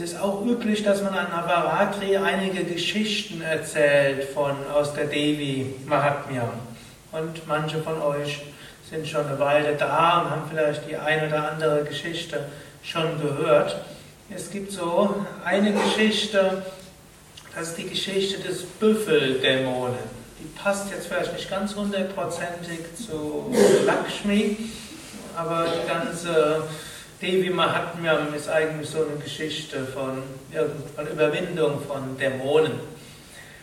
Es ist auch üblich, dass man an Navaratri einige Geschichten erzählt von, aus der Devi Mahatmya. Und manche von euch sind schon eine Weile da und haben vielleicht die eine oder andere Geschichte schon gehört. Es gibt so eine Geschichte, das ist die Geschichte des Büffeldämonen. Die passt jetzt vielleicht nicht ganz hundertprozentig zu Lakshmi, aber die ganze Devi Mahatmyam ist eigentlich so eine Geschichte von, von Überwindung von Dämonen.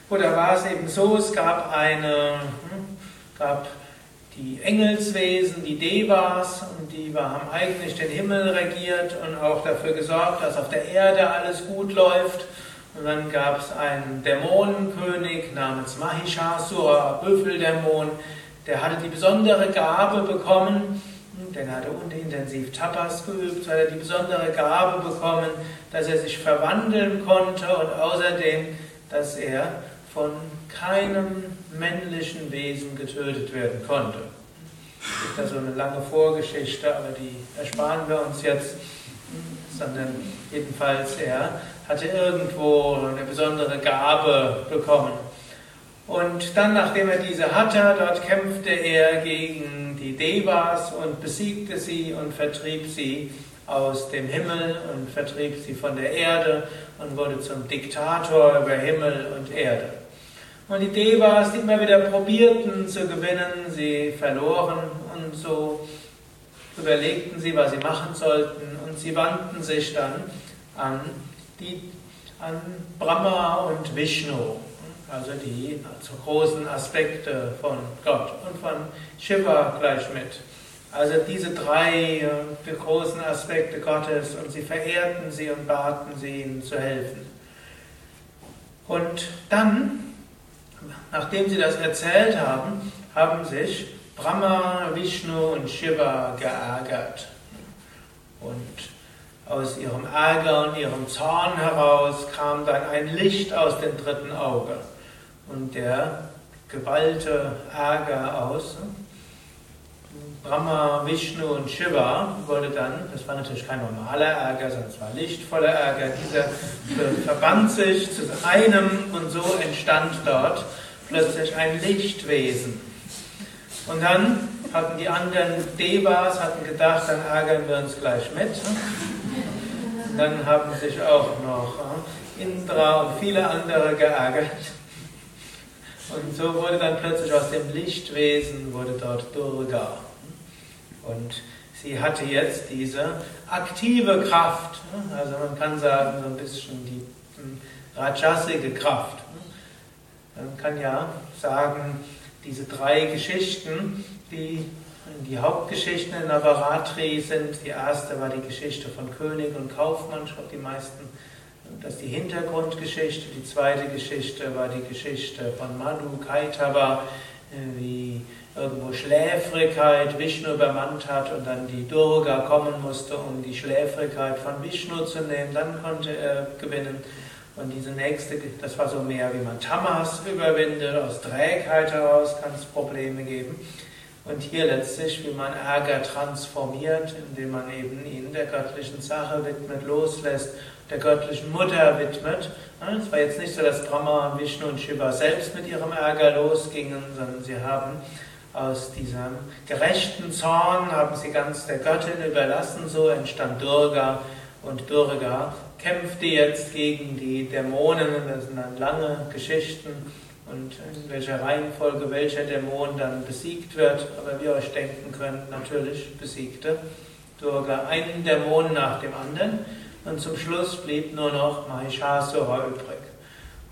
Oder war es eben so, es gab eine, hm, gab die Engelswesen, die Devas, und die haben eigentlich den Himmel regiert und auch dafür gesorgt, dass auf der Erde alles gut läuft. Und dann gab es einen Dämonenkönig namens Mahishasura, Büffeldämon, der hatte die besondere Gabe bekommen, denn er hatte intensiv Tapas geübt, hat er die besondere Gabe bekommen, dass er sich verwandeln konnte und außerdem, dass er von keinem männlichen Wesen getötet werden konnte. Es gibt da so eine lange Vorgeschichte, aber die ersparen wir uns jetzt, sondern jedenfalls er hatte irgendwo eine besondere Gabe bekommen. Und dann, nachdem er diese hatte, dort kämpfte er gegen die Devas und besiegte sie und vertrieb sie aus dem Himmel und vertrieb sie von der Erde und wurde zum Diktator über Himmel und Erde. Und die Devas, die immer wieder probierten zu gewinnen, sie verloren und so überlegten sie, was sie machen sollten und sie wandten sich dann an, die, an Brahma und Vishnu, also die großen Aspekte von Gott und von Shiva gleich mit. Also diese drei äh, großen Aspekte Gottes und sie verehrten sie und baten sie, ihnen zu helfen. Und dann Nachdem sie das erzählt haben, haben sich Brahma, Vishnu und Shiva geärgert. Und aus ihrem Ärger und ihrem Zorn heraus kam dann ein Licht aus dem dritten Auge. Und der geballte Ärger aus Brahma, Vishnu und Shiva wurde dann, das war natürlich kein normaler Ärger, sondern es war lichtvoller Ärger, dieser verband sich zu einem und so entstand dort plötzlich ein Lichtwesen. Und dann hatten die anderen Devas hatten gedacht, dann ärgern wir uns gleich mit. Dann haben sich auch noch äh, Indra und viele andere geärgert. Und so wurde dann plötzlich aus dem Lichtwesen wurde dort Durga. Und sie hatte jetzt diese aktive Kraft. Also man kann sagen, so ein bisschen die hm, rajasige Kraft. Man kann ja sagen, diese drei Geschichten, die die Hauptgeschichten in Navaratri sind. Die erste war die Geschichte von König und Kaufmann, ich glaube die meisten, das ist die Hintergrundgeschichte. Die zweite Geschichte war die Geschichte von Madhu Kaitava, äh, wie irgendwo Schläfrigkeit Vishnu übermannt hat und dann die Durga kommen musste, um die Schläfrigkeit von Vishnu zu nehmen. Dann konnte er gewinnen. Und diese nächste, das war so mehr, wie man Tamas überwindet, aus Trägheit heraus kann es Probleme geben. Und hier letztlich, wie man Ärger transformiert, indem man eben ihn der göttlichen Sache widmet, loslässt, der göttlichen Mutter widmet. Es war jetzt nicht so, dass Brahma, Vishnu und Shiva selbst mit ihrem Ärger losgingen, sondern sie haben aus diesem gerechten Zorn, haben sie ganz der Göttin überlassen, so entstand Durga und Durga kämpfte jetzt gegen die Dämonen. Das sind dann lange Geschichten und in welcher Reihenfolge welcher Dämon dann besiegt wird. Aber wie ihr euch denken könnt, natürlich besiegte Durga einen Dämon nach dem anderen. Und zum Schluss blieb nur noch Mahishasura übrig.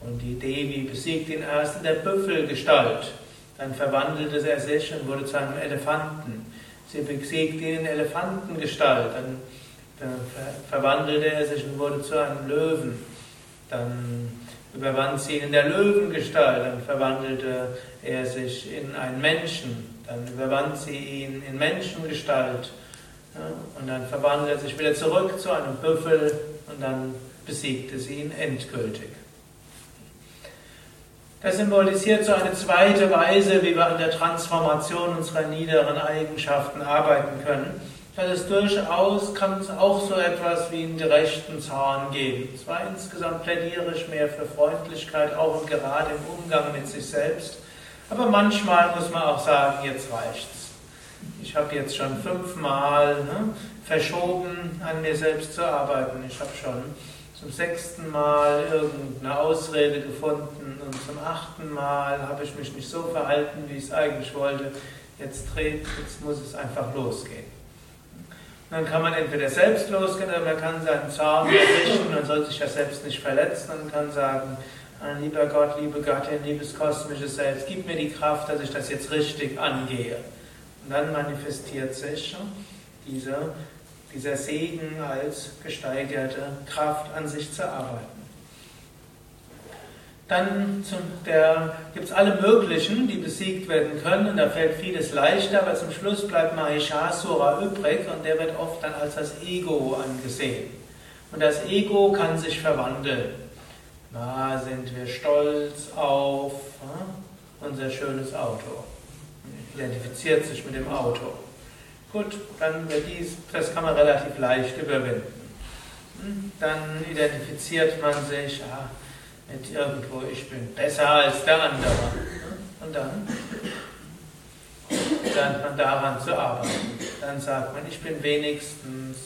Und die Devi besiegte ihn erst in der Büffelgestalt. Dann verwandelte er sich und wurde zu einem Elefanten. Sie besiegte ihn in Elefantengestalt. Dann verwandelte er sich und wurde zu einem Löwen. Dann überwand sie ihn in der Löwengestalt, dann verwandelte er sich in einen Menschen, dann überwand sie ihn in Menschengestalt. Und dann verwandelte er sich wieder zurück zu einem Büffel und dann besiegte sie ihn endgültig. Das symbolisiert so eine zweite Weise, wie wir an der Transformation unserer niederen Eigenschaften arbeiten können dass es durchaus kann es auch so etwas wie einen gerechten Zorn geben. Zwar insgesamt plädiere ich mehr für Freundlichkeit, auch und gerade im Umgang mit sich selbst, aber manchmal muss man auch sagen, jetzt reicht's. Ich habe jetzt schon fünfmal ne, verschoben, an mir selbst zu arbeiten. Ich habe schon zum sechsten Mal irgendeine Ausrede gefunden und zum achten Mal habe ich mich nicht so verhalten, wie ich es eigentlich wollte. Jetzt dreht, jetzt muss es einfach losgehen. Dann kann man entweder selbst losgehen oder man kann seinen Zorn errichten und soll sich ja selbst nicht verletzen und kann sagen, ah, lieber Gott, liebe Gattin, liebes kosmisches Selbst, gib mir die Kraft, dass ich das jetzt richtig angehe. Und dann manifestiert sich dieser, dieser Segen als gesteigerte Kraft an sich zu arbeiten. Dann gibt es alle möglichen, die besiegt werden können. Da fällt vieles leichter, aber zum Schluss bleibt Mahishasura übrig und der wird oft dann als das Ego angesehen. Und das Ego kann sich verwandeln. Na, sind wir stolz auf unser schönes Auto. Identifiziert sich mit dem Auto. Gut, dann wird dies, das kann man relativ leicht überwinden. Hm, dann identifiziert man sich, ja, mit irgendwo, ich bin besser als der andere. Und dann lernt man daran zu arbeiten. Dann sagt man, ich bin wenigstens,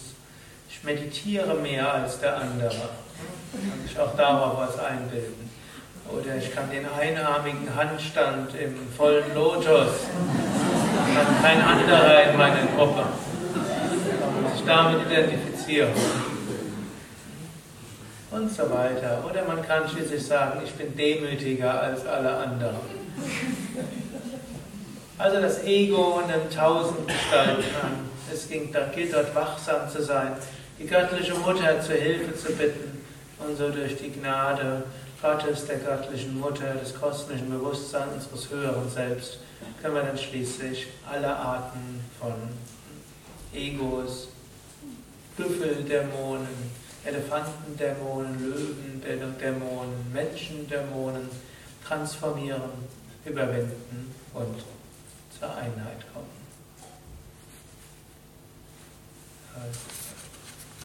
ich meditiere mehr als der andere. Kann sich auch darauf was einbilden. Oder ich kann den einarmigen Handstand im vollen Lotus. Kann kein anderer in meiner Gruppe. Kann man sich damit identifizieren und so weiter. Oder man kann schließlich sagen, ich bin demütiger als alle anderen. Also das Ego nimmt tausend Gestalten an. Es gilt dort wachsam zu sein, die göttliche Mutter zur Hilfe zu bitten und so durch die Gnade Gottes, der göttlichen Mutter, des kosmischen Bewusstseins unseres höheren Selbst, können wir dann schließlich alle Arten von Egos, Büffeldämonen, Elefantendämonen, Löwendämonen, Menschendämonen transformieren, überwinden und zur Einheit kommen. Also.